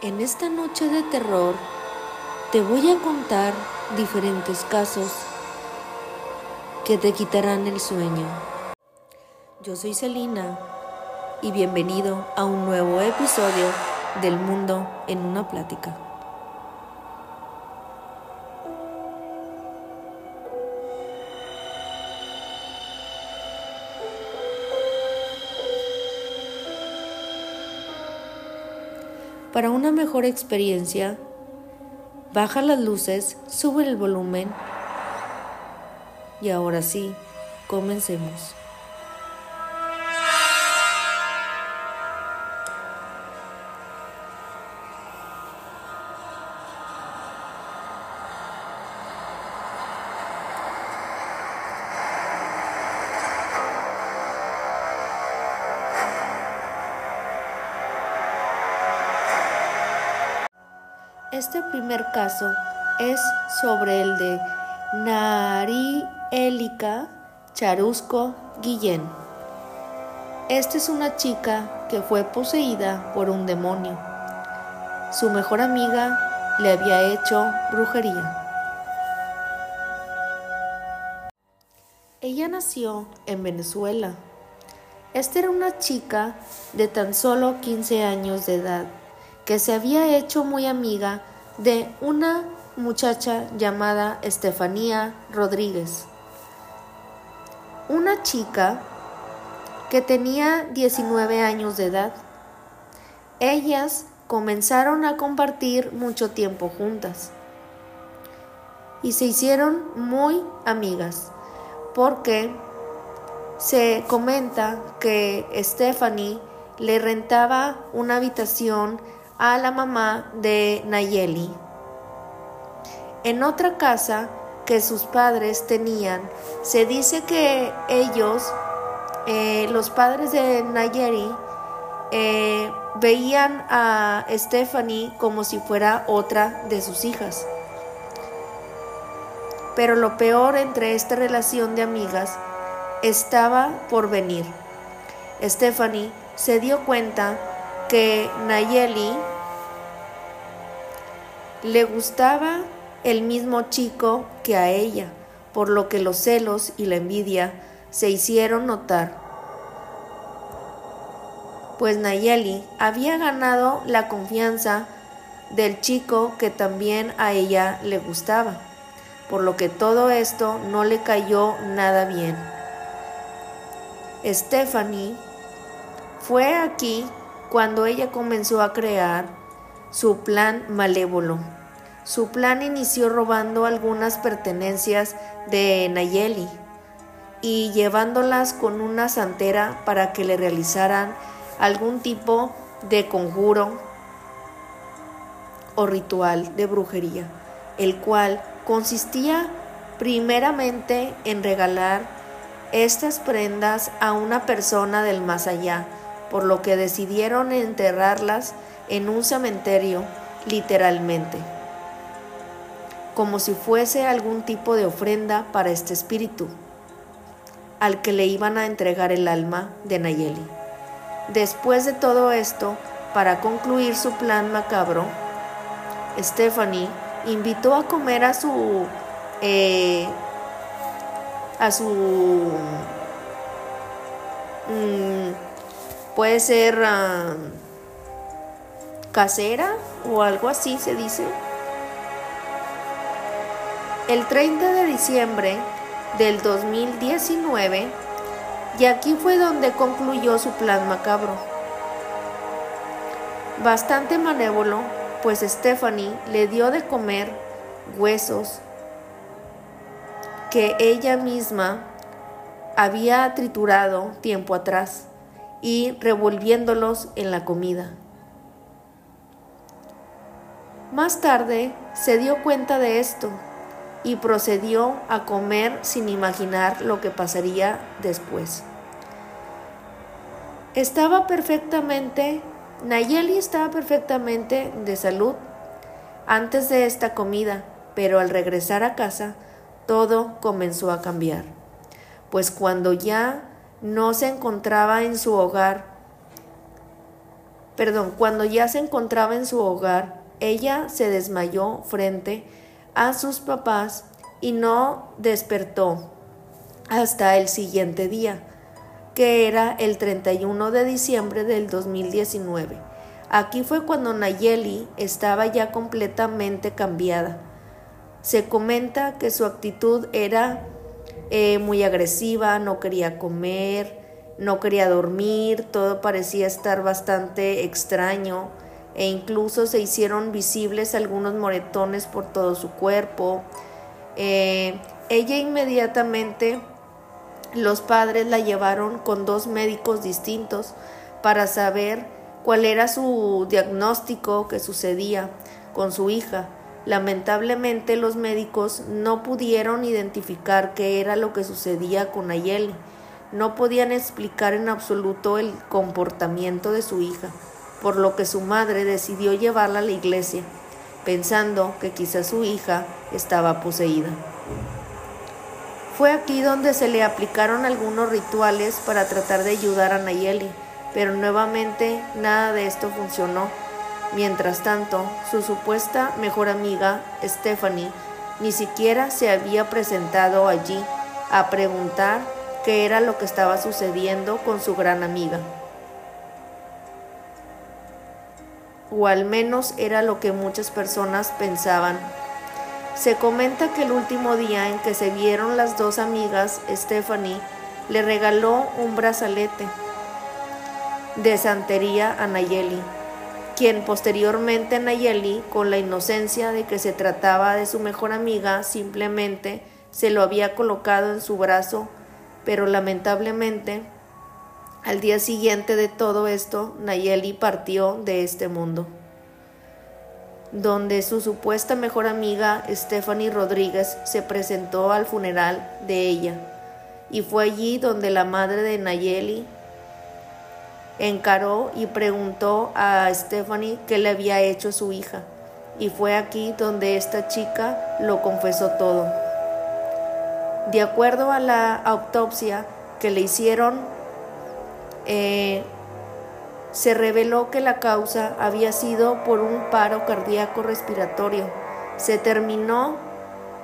En esta noche de terror te voy a contar diferentes casos que te quitarán el sueño. Yo soy Celina y bienvenido a un nuevo episodio del mundo en una plática. Para una mejor experiencia, baja las luces, sube el volumen y ahora sí, comencemos. Este primer caso es sobre el de Narielica Charusco Guillén. Esta es una chica que fue poseída por un demonio. Su mejor amiga le había hecho brujería. Ella nació en Venezuela. Esta era una chica de tan solo 15 años de edad que se había hecho muy amiga de una muchacha llamada Estefanía Rodríguez. Una chica que tenía 19 años de edad. Ellas comenzaron a compartir mucho tiempo juntas y se hicieron muy amigas porque se comenta que Stephanie le rentaba una habitación a la mamá de Nayeli. En otra casa que sus padres tenían, se dice que ellos, eh, los padres de Nayeli, eh, veían a Stephanie como si fuera otra de sus hijas. Pero lo peor entre esta relación de amigas estaba por venir. Stephanie se dio cuenta que Nayeli le gustaba el mismo chico que a ella, por lo que los celos y la envidia se hicieron notar. Pues Nayeli había ganado la confianza del chico que también a ella le gustaba, por lo que todo esto no le cayó nada bien. Stephanie fue aquí cuando ella comenzó a crear su plan malévolo. Su plan inició robando algunas pertenencias de Nayeli y llevándolas con una santera para que le realizaran algún tipo de conjuro o ritual de brujería, el cual consistía primeramente en regalar estas prendas a una persona del más allá, por lo que decidieron enterrarlas en un cementerio, literalmente, como si fuese algún tipo de ofrenda para este espíritu, al que le iban a entregar el alma de Nayeli. Después de todo esto, para concluir su plan macabro, Stephanie invitó a comer a su eh, a su mm, puede ser ah, casera o algo así se dice. El 30 de diciembre del 2019 y aquí fue donde concluyó su plan macabro. Bastante manévolo, pues Stephanie le dio de comer huesos que ella misma había triturado tiempo atrás y revolviéndolos en la comida. Más tarde se dio cuenta de esto y procedió a comer sin imaginar lo que pasaría después. Estaba perfectamente, Nayeli estaba perfectamente de salud antes de esta comida, pero al regresar a casa todo comenzó a cambiar, pues cuando ya no se encontraba en su hogar, perdón, cuando ya se encontraba en su hogar, ella se desmayó frente a sus papás y no despertó hasta el siguiente día, que era el 31 de diciembre del 2019. Aquí fue cuando Nayeli estaba ya completamente cambiada. Se comenta que su actitud era eh, muy agresiva, no quería comer, no quería dormir, todo parecía estar bastante extraño e incluso se hicieron visibles algunos moretones por todo su cuerpo. Eh, ella inmediatamente, los padres la llevaron con dos médicos distintos para saber cuál era su diagnóstico que sucedía con su hija. Lamentablemente los médicos no pudieron identificar qué era lo que sucedía con Ayeli. No podían explicar en absoluto el comportamiento de su hija, por lo que su madre decidió llevarla a la iglesia, pensando que quizás su hija estaba poseída. Fue aquí donde se le aplicaron algunos rituales para tratar de ayudar a Nayeli, pero nuevamente nada de esto funcionó. Mientras tanto, su supuesta mejor amiga, Stephanie, ni siquiera se había presentado allí a preguntar qué era lo que estaba sucediendo con su gran amiga. O al menos era lo que muchas personas pensaban. Se comenta que el último día en que se vieron las dos amigas, Stephanie le regaló un brazalete de santería a Nayeli quien posteriormente Nayeli, con la inocencia de que se trataba de su mejor amiga, simplemente se lo había colocado en su brazo, pero lamentablemente al día siguiente de todo esto, Nayeli partió de este mundo, donde su supuesta mejor amiga, Stephanie Rodríguez, se presentó al funeral de ella, y fue allí donde la madre de Nayeli encaró y preguntó a Stephanie qué le había hecho su hija, y fue aquí donde esta chica lo confesó todo. De acuerdo a la autopsia que le hicieron, eh, se reveló que la causa había sido por un paro cardíaco respiratorio. Se terminó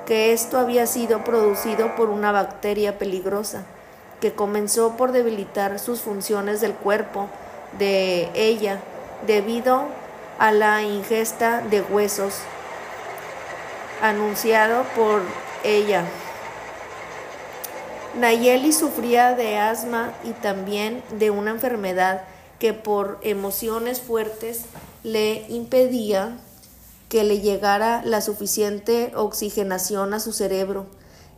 que esto había sido producido por una bacteria peligrosa que comenzó por debilitar sus funciones del cuerpo de ella debido a la ingesta de huesos anunciado por ella. Nayeli sufría de asma y también de una enfermedad que por emociones fuertes le impedía que le llegara la suficiente oxigenación a su cerebro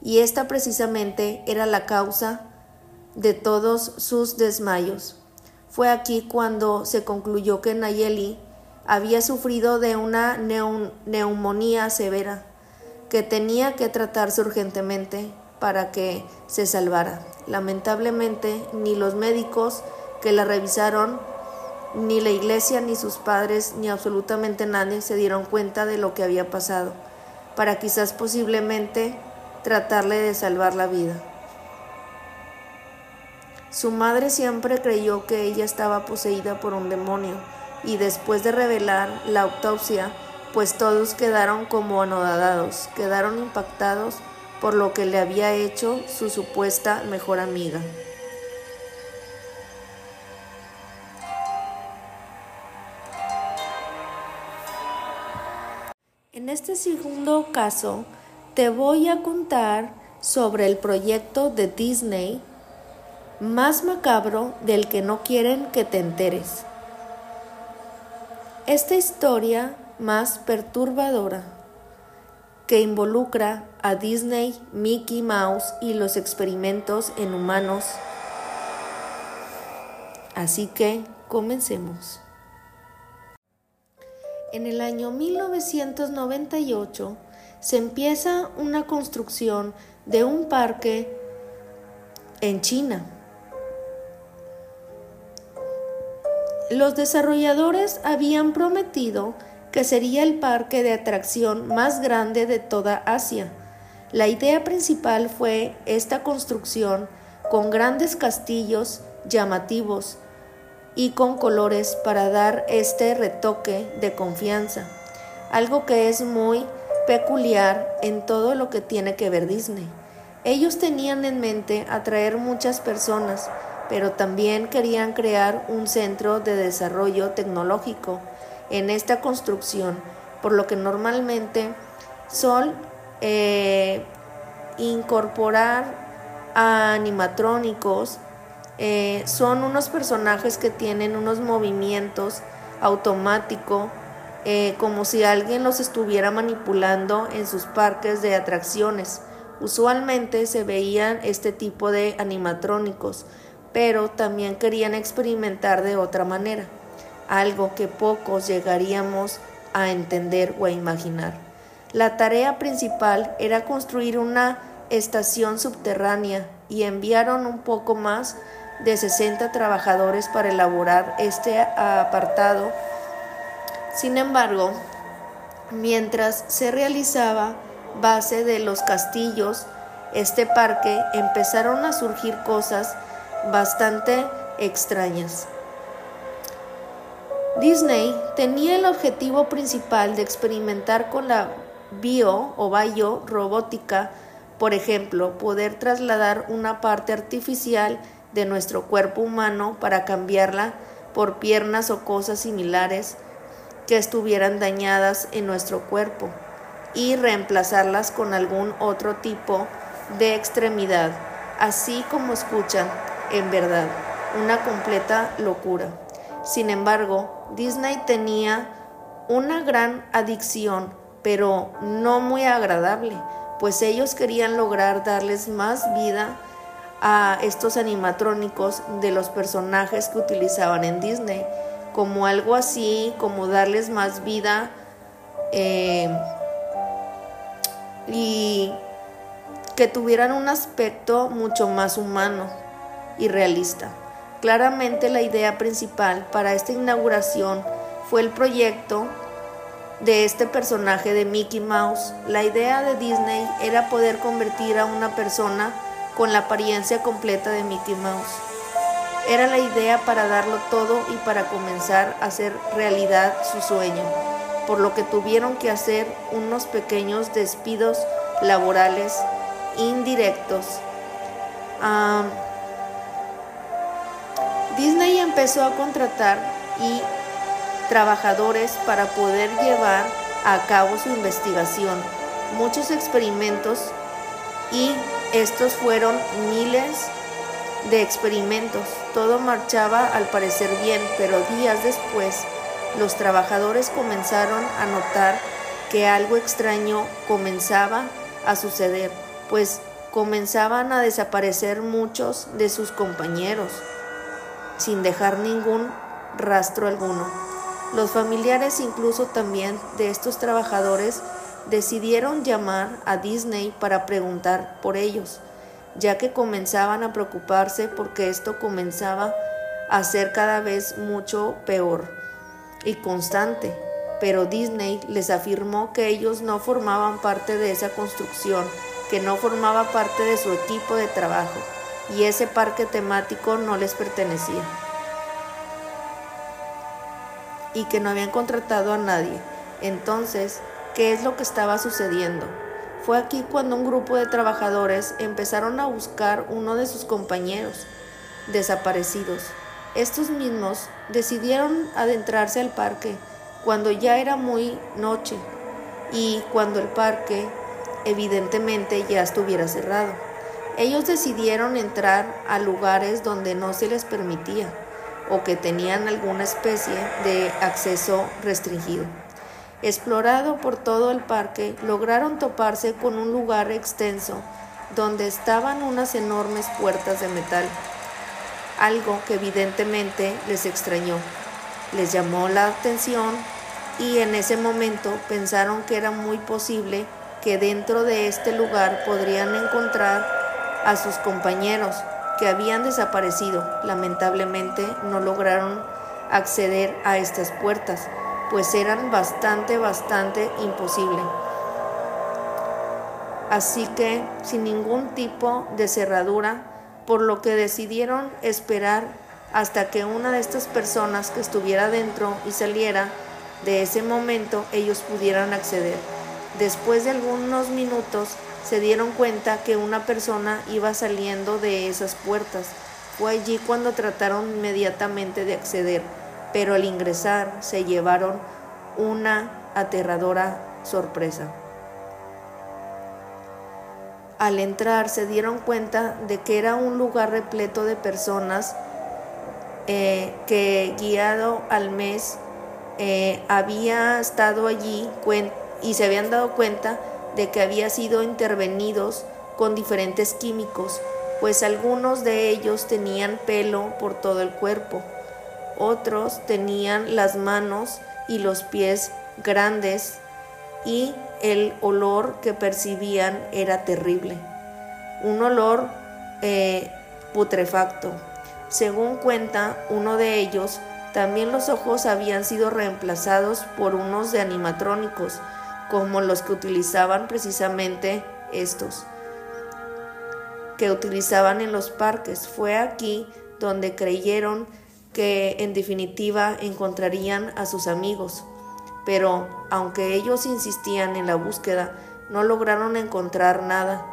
y esta precisamente era la causa de todos sus desmayos. Fue aquí cuando se concluyó que Nayeli había sufrido de una neumonía severa que tenía que tratarse urgentemente para que se salvara. Lamentablemente, ni los médicos que la revisaron, ni la iglesia, ni sus padres, ni absolutamente nadie se dieron cuenta de lo que había pasado, para quizás posiblemente tratarle de salvar la vida. Su madre siempre creyó que ella estaba poseída por un demonio y después de revelar la autopsia, pues todos quedaron como anodadados, quedaron impactados por lo que le había hecho su supuesta mejor amiga. En este segundo caso, te voy a contar sobre el proyecto de Disney más macabro del que no quieren que te enteres. Esta historia más perturbadora que involucra a Disney, Mickey Mouse y los experimentos en humanos. Así que comencemos. En el año 1998 se empieza una construcción de un parque en China Los desarrolladores habían prometido que sería el parque de atracción más grande de toda Asia. La idea principal fue esta construcción con grandes castillos llamativos y con colores para dar este retoque de confianza, algo que es muy peculiar en todo lo que tiene que ver Disney. Ellos tenían en mente atraer muchas personas, pero también querían crear un centro de desarrollo tecnológico en esta construcción, por lo que normalmente son eh, incorporar a animatrónicos, eh, son unos personajes que tienen unos movimientos automáticos, eh, como si alguien los estuviera manipulando en sus parques de atracciones. Usualmente se veían este tipo de animatrónicos, pero también querían experimentar de otra manera, algo que pocos llegaríamos a entender o a imaginar. La tarea principal era construir una estación subterránea y enviaron un poco más de 60 trabajadores para elaborar este apartado. Sin embargo, mientras se realizaba base de los castillos, este parque empezaron a surgir cosas bastante extrañas. Disney tenía el objetivo principal de experimentar con la bio o bio robótica, por ejemplo, poder trasladar una parte artificial de nuestro cuerpo humano para cambiarla por piernas o cosas similares que estuvieran dañadas en nuestro cuerpo y reemplazarlas con algún otro tipo de extremidad, así como escuchan, en verdad, una completa locura. Sin embargo, Disney tenía una gran adicción, pero no muy agradable, pues ellos querían lograr darles más vida a estos animatrónicos de los personajes que utilizaban en Disney, como algo así, como darles más vida eh, y que tuvieran un aspecto mucho más humano y realista. Claramente la idea principal para esta inauguración fue el proyecto de este personaje de Mickey Mouse. La idea de Disney era poder convertir a una persona con la apariencia completa de Mickey Mouse. Era la idea para darlo todo y para comenzar a hacer realidad su sueño, por lo que tuvieron que hacer unos pequeños despidos laborales indirectos. Disney empezó a contratar y trabajadores para poder llevar a cabo su investigación, muchos experimentos y estos fueron miles de experimentos. Todo marchaba al parecer bien, pero días después los trabajadores comenzaron a notar que algo extraño comenzaba a suceder, pues comenzaban a desaparecer muchos de sus compañeros sin dejar ningún rastro alguno. Los familiares incluso también de estos trabajadores decidieron llamar a Disney para preguntar por ellos, ya que comenzaban a preocuparse porque esto comenzaba a ser cada vez mucho peor y constante. Pero Disney les afirmó que ellos no formaban parte de esa construcción, que no formaba parte de su equipo de trabajo y ese parque temático no les pertenecía y que no habían contratado a nadie. Entonces, ¿qué es lo que estaba sucediendo? Fue aquí cuando un grupo de trabajadores empezaron a buscar uno de sus compañeros desaparecidos. Estos mismos decidieron adentrarse al parque cuando ya era muy noche y cuando el parque evidentemente ya estuviera cerrado. Ellos decidieron entrar a lugares donde no se les permitía o que tenían alguna especie de acceso restringido. Explorado por todo el parque, lograron toparse con un lugar extenso donde estaban unas enormes puertas de metal, algo que evidentemente les extrañó, les llamó la atención y en ese momento pensaron que era muy posible que dentro de este lugar podrían encontrar a sus compañeros que habían desaparecido. Lamentablemente no lograron acceder a estas puertas, pues eran bastante, bastante imposible. Así que sin ningún tipo de cerradura, por lo que decidieron esperar hasta que una de estas personas que estuviera dentro y saliera de ese momento ellos pudieran acceder. Después de algunos minutos se dieron cuenta que una persona iba saliendo de esas puertas. Fue allí cuando trataron inmediatamente de acceder, pero al ingresar se llevaron una aterradora sorpresa. Al entrar se dieron cuenta de que era un lugar repleto de personas eh, que guiado al mes eh, había estado allí y se habían dado cuenta de que había sido intervenidos con diferentes químicos, pues algunos de ellos tenían pelo por todo el cuerpo, otros tenían las manos y los pies grandes y el olor que percibían era terrible, un olor eh, putrefacto. Según cuenta uno de ellos, también los ojos habían sido reemplazados por unos de animatrónicos, como los que utilizaban precisamente estos, que utilizaban en los parques. Fue aquí donde creyeron que en definitiva encontrarían a sus amigos. Pero aunque ellos insistían en la búsqueda, no lograron encontrar nada.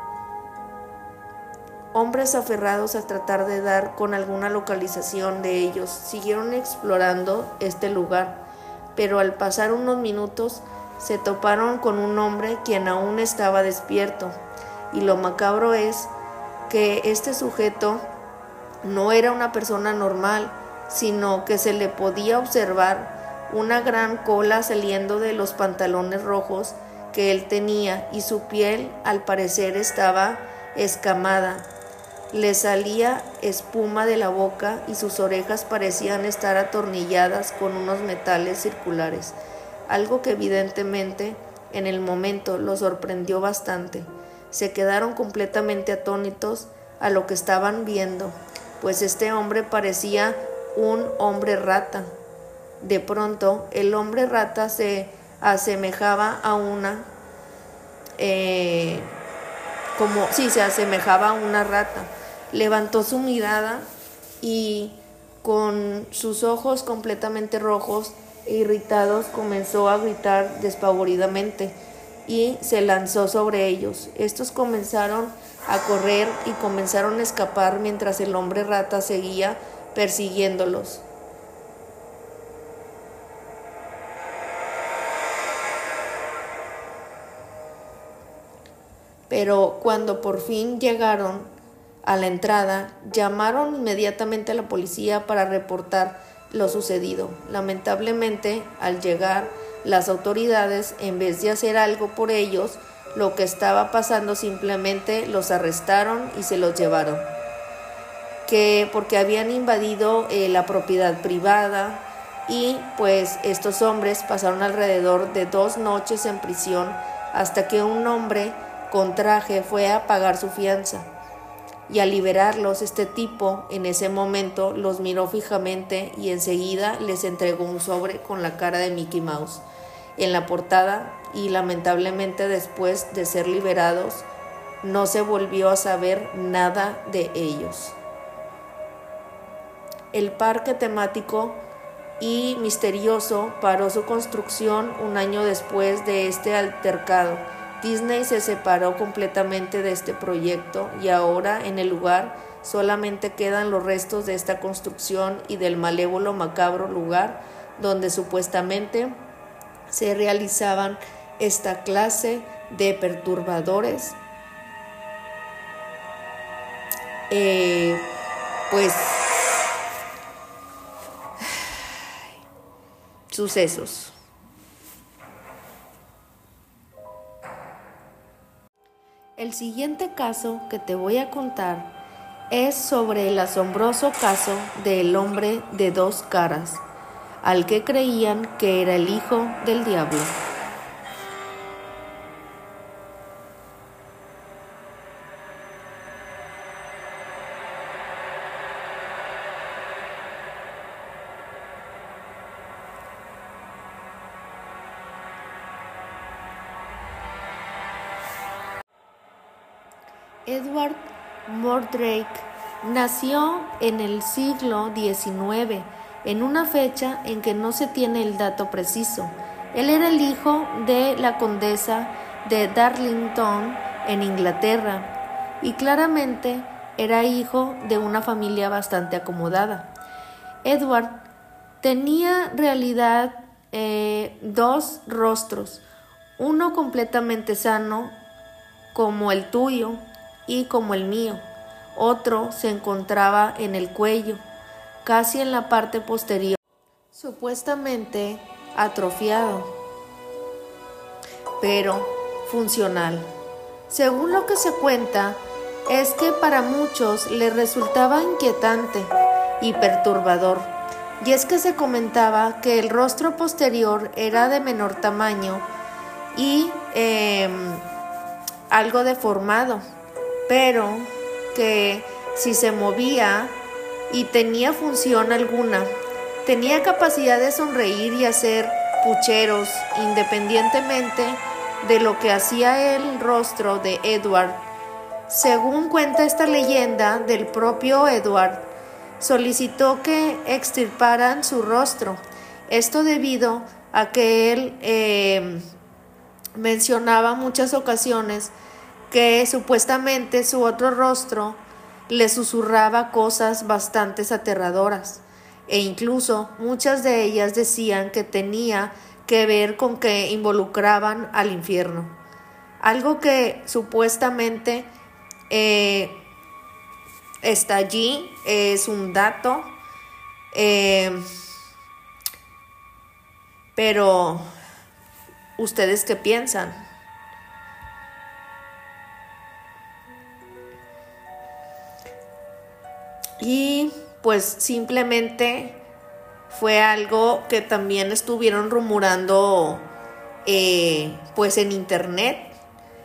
Hombres aferrados a tratar de dar con alguna localización de ellos siguieron explorando este lugar, pero al pasar unos minutos se toparon con un hombre quien aún estaba despierto, y lo macabro es que este sujeto no era una persona normal, sino que se le podía observar una gran cola saliendo de los pantalones rojos que él tenía y su piel al parecer estaba escamada. Le salía espuma de la boca y sus orejas parecían estar atornilladas con unos metales circulares, algo que evidentemente en el momento los sorprendió bastante. Se quedaron completamente atónitos a lo que estaban viendo, pues este hombre parecía un hombre rata. De pronto el hombre rata se asemejaba a una eh, como si se asemejaba a una rata levantó su mirada y con sus ojos completamente rojos irritados comenzó a gritar despavoridamente y se lanzó sobre ellos. Estos comenzaron a correr y comenzaron a escapar mientras el hombre rata seguía persiguiéndolos. Pero cuando por fin llegaron a la entrada, llamaron inmediatamente a la policía para reportar lo sucedido. Lamentablemente, al llegar las autoridades, en vez de hacer algo por ellos, lo que estaba pasando simplemente los arrestaron y se los llevaron. Que porque habían invadido eh, la propiedad privada y pues estos hombres pasaron alrededor de dos noches en prisión hasta que un hombre con traje fue a pagar su fianza y al liberarlos este tipo en ese momento los miró fijamente y enseguida les entregó un sobre con la cara de Mickey Mouse en la portada y lamentablemente después de ser liberados no se volvió a saber nada de ellos. El parque temático y misterioso paró su construcción un año después de este altercado Disney se separó completamente de este proyecto y ahora en el lugar solamente quedan los restos de esta construcción y del malévolo macabro lugar donde supuestamente se realizaban esta clase de perturbadores eh, pues sucesos. El siguiente caso que te voy a contar es sobre el asombroso caso del hombre de dos caras, al que creían que era el hijo del diablo. Edward Mordrake Nació en el siglo XIX, en una fecha en que no se tiene el dato preciso. Él era el hijo de la condesa de Darlington en Inglaterra y claramente era hijo de una familia bastante acomodada. Edward tenía realidad eh, dos rostros, uno completamente sano como el tuyo y como el mío, otro se encontraba en el cuello, casi en la parte posterior, supuestamente atrofiado, pero funcional. Según lo que se cuenta, es que para muchos le resultaba inquietante y perturbador, y es que se comentaba que el rostro posterior era de menor tamaño y em, algo deformado, pero que si se movía y tenía función alguna, tenía capacidad de sonreír y hacer pucheros independientemente de lo que hacía el rostro de Edward. Según cuenta esta leyenda del propio Edward, solicitó que extirparan su rostro. Esto debido a que él eh, mencionaba muchas ocasiones que supuestamente su otro rostro le susurraba cosas bastante aterradoras e incluso muchas de ellas decían que tenía que ver con que involucraban al infierno. Algo que supuestamente eh, está allí, es un dato, eh, pero ¿ustedes qué piensan? Y pues simplemente fue algo que también estuvieron rumorando eh, pues en internet.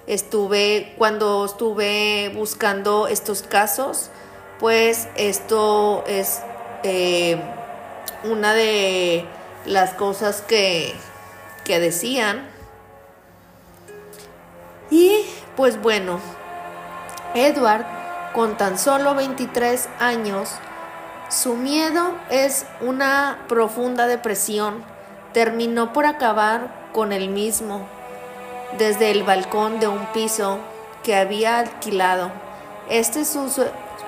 Estuve, cuando estuve buscando estos casos, pues esto es eh, una de las cosas que, que decían. Y pues bueno, Edward, con tan solo 23 años, su miedo es una profunda depresión. Terminó por acabar con él mismo desde el balcón de un piso que había alquilado. Este,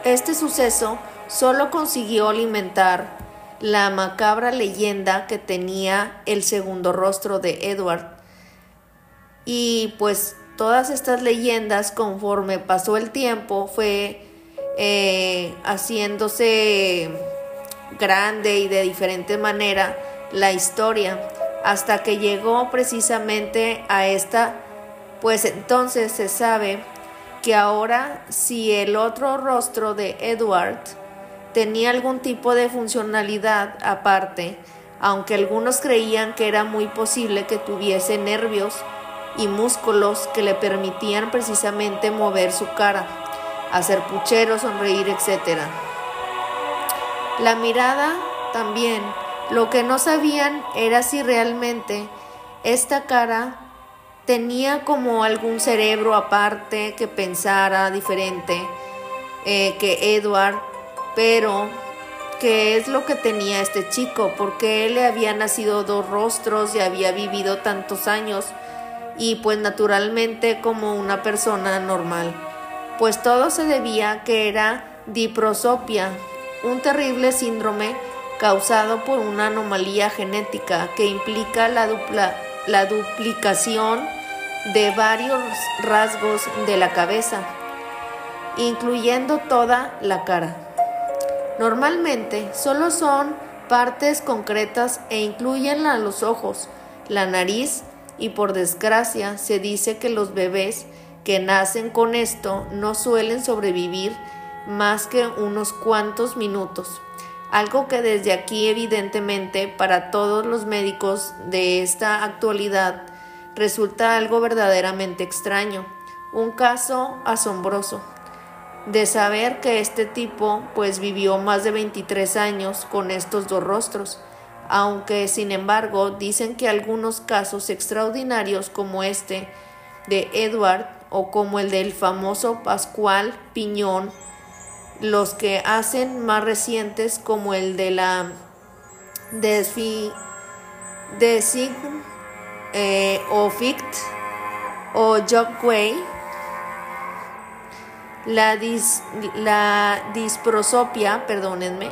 este suceso solo consiguió alimentar la macabra leyenda que tenía el segundo rostro de Edward. Y pues todas estas leyendas, conforme pasó el tiempo, fue eh, haciéndose grande y de diferente manera la historia hasta que llegó precisamente a esta, pues entonces se sabe que ahora si el otro rostro de Edward tenía algún tipo de funcionalidad aparte, aunque algunos creían que era muy posible que tuviese nervios y músculos que le permitían precisamente mover su cara hacer puchero, sonreír, etc. La mirada también. Lo que no sabían era si realmente esta cara tenía como algún cerebro aparte que pensara diferente eh, que Edward, pero qué es lo que tenía este chico, porque él le había nacido dos rostros y había vivido tantos años y pues naturalmente como una persona normal pues todo se debía que era diprosopia, un terrible síndrome causado por una anomalía genética que implica la, la duplicación de varios rasgos de la cabeza, incluyendo toda la cara. Normalmente solo son partes concretas e incluyen los ojos, la nariz y por desgracia se dice que los bebés que nacen con esto no suelen sobrevivir más que unos cuantos minutos, algo que desde aquí evidentemente para todos los médicos de esta actualidad resulta algo verdaderamente extraño, un caso asombroso. De saber que este tipo pues vivió más de 23 años con estos dos rostros, aunque sin embargo dicen que algunos casos extraordinarios como este de Edward o como el del famoso Pascual Piñón, los que hacen más recientes como el de la Desfi, Desig eh, o Fict o Jogway, la, la disprosopia, perdónenme,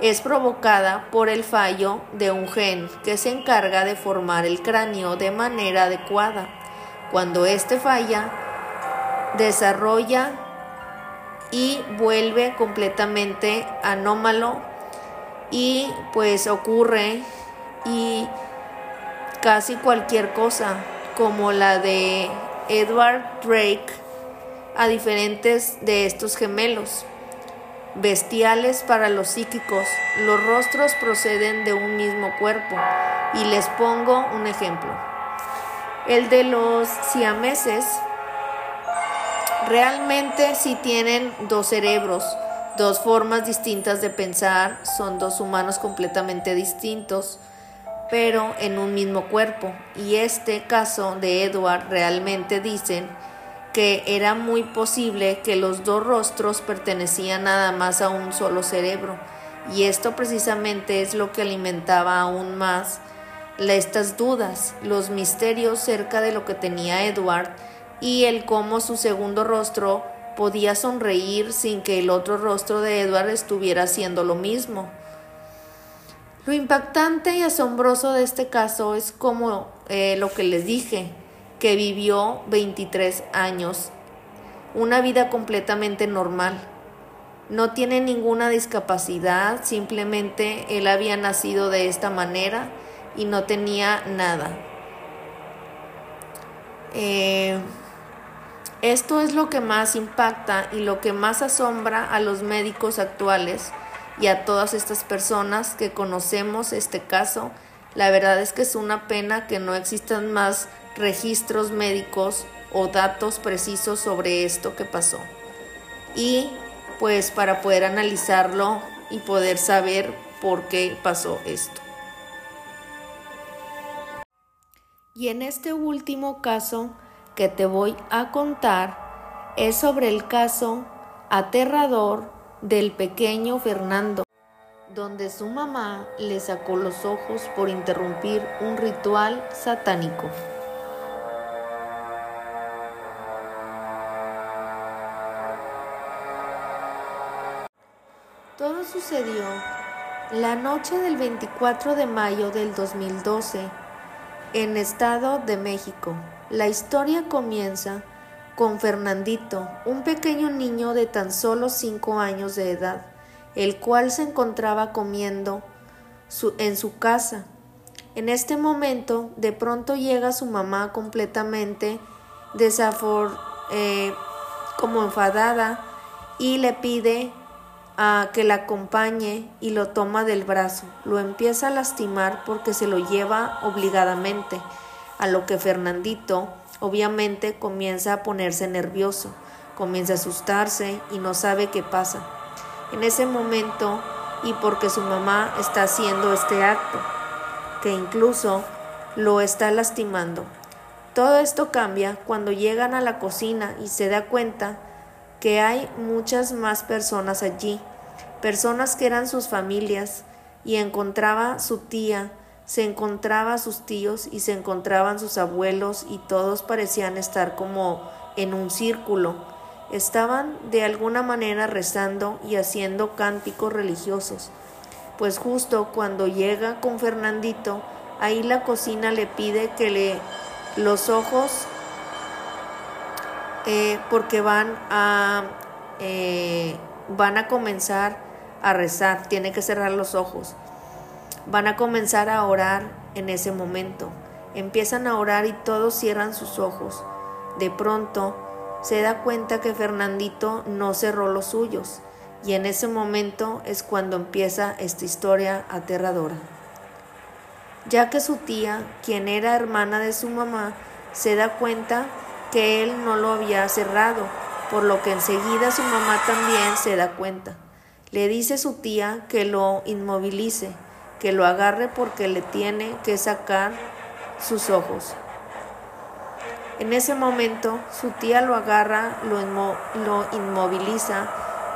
es provocada por el fallo de un gen que se encarga de formar el cráneo de manera adecuada. Cuando este falla, desarrolla y vuelve completamente anómalo y pues ocurre y casi cualquier cosa como la de Edward Drake a diferentes de estos gemelos bestiales para los psíquicos los rostros proceden de un mismo cuerpo y les pongo un ejemplo el de los siameses Realmente si tienen dos cerebros, dos formas distintas de pensar, son dos humanos completamente distintos, pero en un mismo cuerpo. Y este caso de Edward realmente dicen que era muy posible que los dos rostros pertenecían nada más a un solo cerebro. Y esto precisamente es lo que alimentaba aún más estas dudas, los misterios cerca de lo que tenía Edward y el cómo su segundo rostro podía sonreír sin que el otro rostro de Edward estuviera haciendo lo mismo. Lo impactante y asombroso de este caso es como eh, lo que les dije, que vivió 23 años, una vida completamente normal. No tiene ninguna discapacidad, simplemente él había nacido de esta manera y no tenía nada. Eh, esto es lo que más impacta y lo que más asombra a los médicos actuales y a todas estas personas que conocemos este caso. La verdad es que es una pena que no existan más registros médicos o datos precisos sobre esto que pasó. Y pues para poder analizarlo y poder saber por qué pasó esto. Y en este último caso, que te voy a contar es sobre el caso aterrador del pequeño Fernando, donde su mamá le sacó los ojos por interrumpir un ritual satánico. Sucedió la noche del 24 de mayo del 2012 en Estado de México. La historia comienza con Fernandito, un pequeño niño de tan solo cinco años de edad, el cual se encontraba comiendo en su casa. En este momento, de pronto llega su mamá completamente desafor, eh, como enfadada y le pide a que la acompañe y lo toma del brazo. Lo empieza a lastimar porque se lo lleva obligadamente a lo que Fernandito obviamente comienza a ponerse nervioso, comienza a asustarse y no sabe qué pasa. En ese momento, y porque su mamá está haciendo este acto, que incluso lo está lastimando. Todo esto cambia cuando llegan a la cocina y se da cuenta que hay muchas más personas allí, personas que eran sus familias, y encontraba su tía, se encontraba sus tíos y se encontraban sus abuelos y todos parecían estar como en un círculo. Estaban de alguna manera rezando y haciendo cánticos religiosos. Pues justo cuando llega con Fernandito, ahí la cocina le pide que le los ojos eh, porque van a eh, van a comenzar a rezar, tiene que cerrar los ojos. Van a comenzar a orar en ese momento. Empiezan a orar y todos cierran sus ojos. De pronto se da cuenta que Fernandito no cerró los suyos y en ese momento es cuando empieza esta historia aterradora. Ya que su tía, quien era hermana de su mamá, se da cuenta que él no lo había cerrado, por lo que enseguida su mamá también se da cuenta. Le dice a su tía que lo inmovilice que lo agarre porque le tiene que sacar sus ojos. En ese momento su tía lo agarra, lo, lo inmoviliza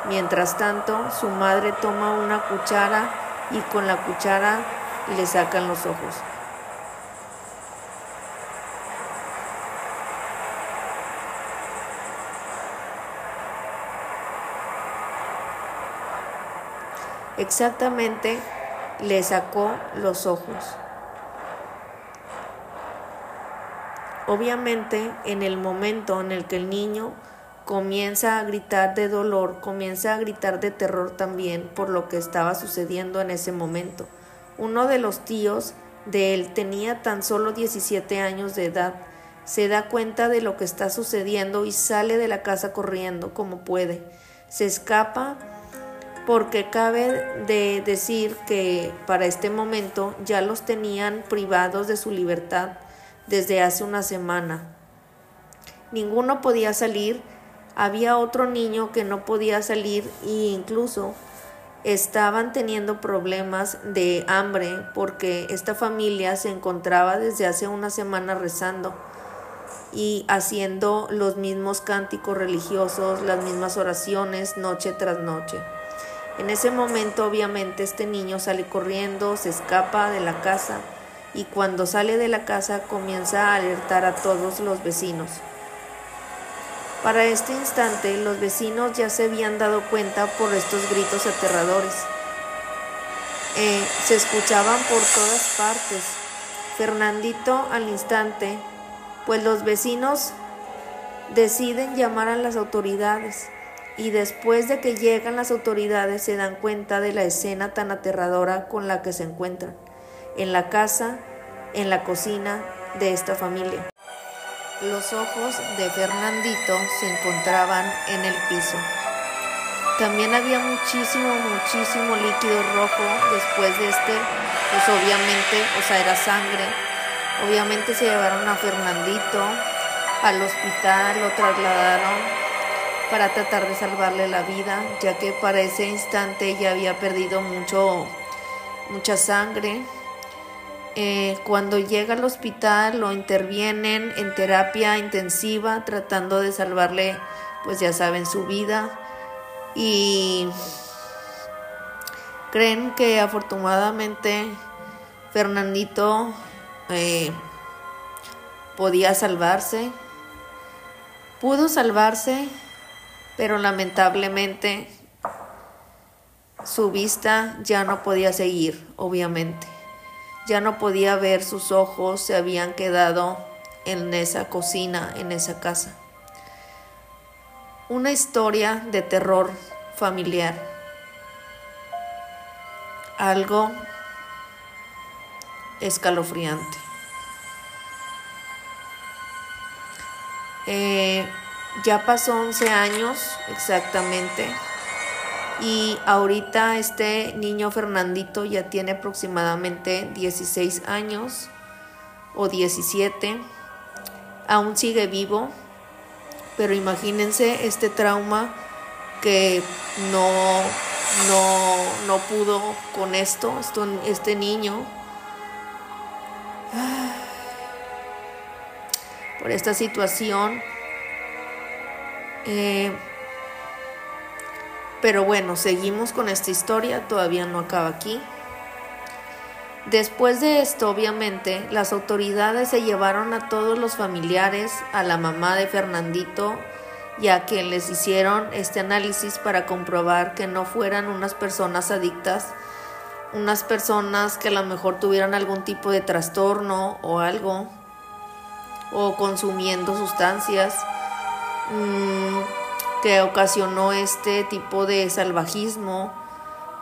Mientras tanto, su madre toma una cuchara y con la cuchara le sacan los ojos. Exactamente le sacó los ojos. Obviamente, en el momento en el que el niño comienza a gritar de dolor, comienza a gritar de terror también por lo que estaba sucediendo en ese momento. Uno de los tíos de él tenía tan solo 17 años de edad. Se da cuenta de lo que está sucediendo y sale de la casa corriendo como puede. Se escapa porque cabe de decir que para este momento ya los tenían privados de su libertad desde hace una semana. Ninguno podía salir, había otro niño que no podía salir e incluso estaban teniendo problemas de hambre porque esta familia se encontraba desde hace una semana rezando y haciendo los mismos cánticos religiosos, las mismas oraciones noche tras noche. En ese momento obviamente este niño sale corriendo, se escapa de la casa y cuando sale de la casa comienza a alertar a todos los vecinos. Para este instante los vecinos ya se habían dado cuenta por estos gritos aterradores. Eh, se escuchaban por todas partes. Fernandito al instante, pues los vecinos deciden llamar a las autoridades y después de que llegan las autoridades se dan cuenta de la escena tan aterradora con la que se encuentran, en la casa, en la cocina de esta familia. Los ojos de Fernandito se encontraban en el piso. También había muchísimo, muchísimo líquido rojo después de este, pues obviamente, o sea, era sangre. Obviamente se llevaron a Fernandito al hospital, lo trasladaron para tratar de salvarle la vida, ya que para ese instante ya había perdido mucho, mucha sangre. Eh, cuando llega al hospital lo intervienen en terapia intensiva tratando de salvarle, pues ya saben, su vida. Y creen que afortunadamente Fernandito eh, podía salvarse. Pudo salvarse pero lamentablemente su vista ya no podía seguir, obviamente. Ya no podía ver, sus ojos se habían quedado en esa cocina, en esa casa. Una historia de terror familiar. Algo escalofriante. Eh, ya pasó 11 años exactamente y ahorita este niño Fernandito ya tiene aproximadamente 16 años o 17. Aún sigue vivo, pero imagínense este trauma que no, no, no pudo con esto, esto este niño. Por esta situación eh, pero bueno, seguimos con esta historia, todavía no acaba aquí. Después de esto, obviamente, las autoridades se llevaron a todos los familiares, a la mamá de Fernandito, ya que les hicieron este análisis para comprobar que no fueran unas personas adictas, unas personas que a lo mejor tuvieran algún tipo de trastorno o algo, o consumiendo sustancias. Mm, que ocasionó este tipo de salvajismo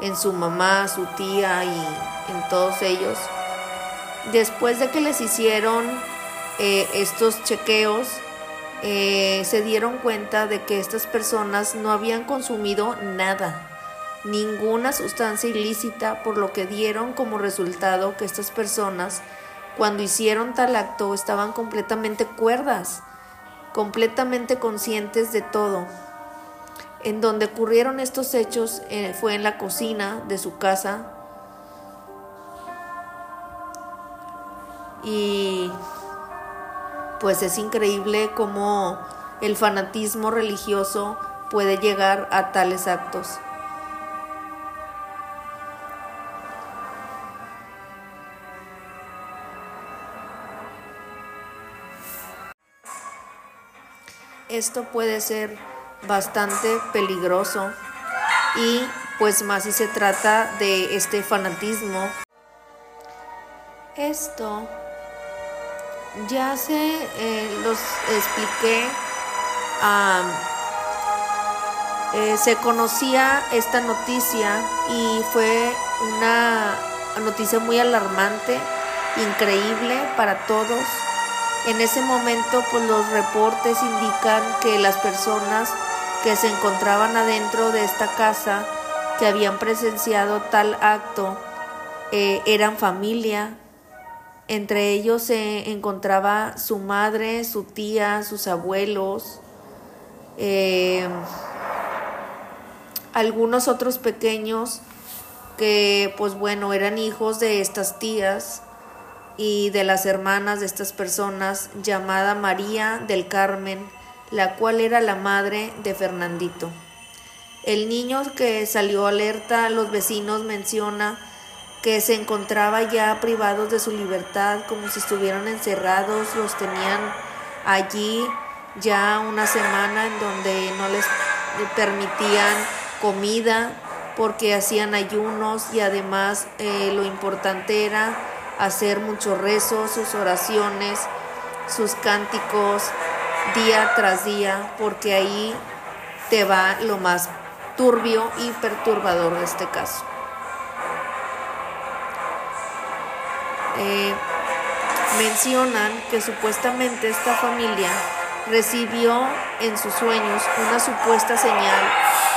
en su mamá, su tía y en todos ellos. Después de que les hicieron eh, estos chequeos, eh, se dieron cuenta de que estas personas no habían consumido nada, ninguna sustancia ilícita, por lo que dieron como resultado que estas personas, cuando hicieron tal acto, estaban completamente cuerdas completamente conscientes de todo. En donde ocurrieron estos hechos eh, fue en la cocina de su casa. Y pues es increíble cómo el fanatismo religioso puede llegar a tales actos. Esto puede ser bastante peligroso y pues más si se trata de este fanatismo. Esto ya se eh, los expliqué. Eh, se conocía esta noticia y fue una noticia muy alarmante, increíble para todos. En ese momento, pues los reportes indican que las personas que se encontraban adentro de esta casa, que habían presenciado tal acto, eh, eran familia. Entre ellos se encontraba su madre, su tía, sus abuelos, eh, algunos otros pequeños que pues bueno eran hijos de estas tías y de las hermanas de estas personas llamada María del Carmen, la cual era la madre de Fernandito. El niño que salió alerta a los vecinos menciona que se encontraba ya privados de su libertad como si estuvieran encerrados, los tenían allí ya una semana en donde no les permitían comida porque hacían ayunos y además eh, lo importante era hacer muchos rezos, sus oraciones, sus cánticos día tras día, porque ahí te va lo más turbio y perturbador de este caso. Eh, mencionan que supuestamente esta familia recibió en sus sueños una supuesta señal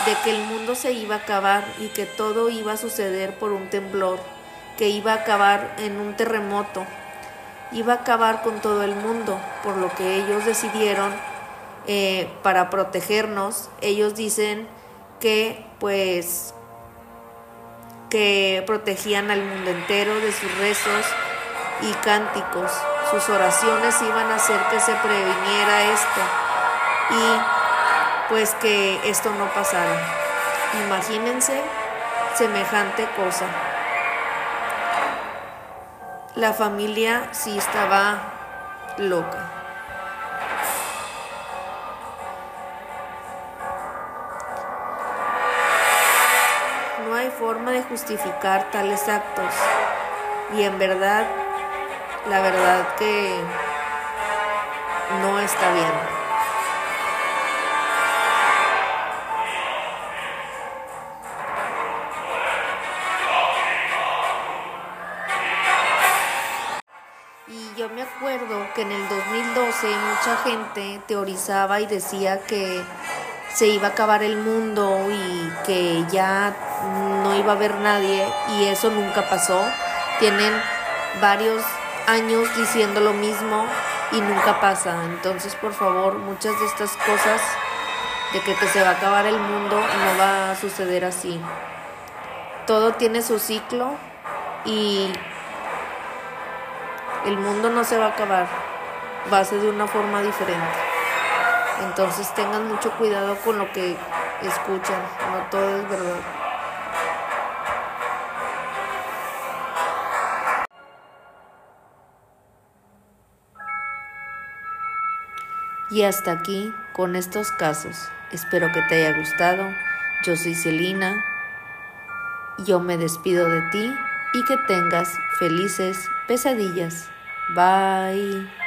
de que el mundo se iba a acabar y que todo iba a suceder por un temblor que iba a acabar en un terremoto, iba a acabar con todo el mundo, por lo que ellos decidieron eh, para protegernos, ellos dicen que pues que protegían al mundo entero de sus rezos y cánticos. Sus oraciones iban a hacer que se previniera esto y pues que esto no pasara. Imagínense semejante cosa la familia sí estaba loca. No hay forma de justificar tales actos y en verdad, la verdad que no está bien. Que en el 2012 mucha gente teorizaba y decía que se iba a acabar el mundo y que ya no iba a haber nadie y eso nunca pasó. Tienen varios años diciendo lo mismo y nunca pasa. Entonces, por favor, muchas de estas cosas de que, que se va a acabar el mundo no va a suceder así. Todo tiene su ciclo y el mundo no se va a acabar, va a ser de una forma diferente. Entonces tengan mucho cuidado con lo que escuchan, no todo es verdad. Y hasta aquí con estos casos. Espero que te haya gustado. Yo soy Celina. Yo me despido de ti y que tengas felices pesadillas. Bye.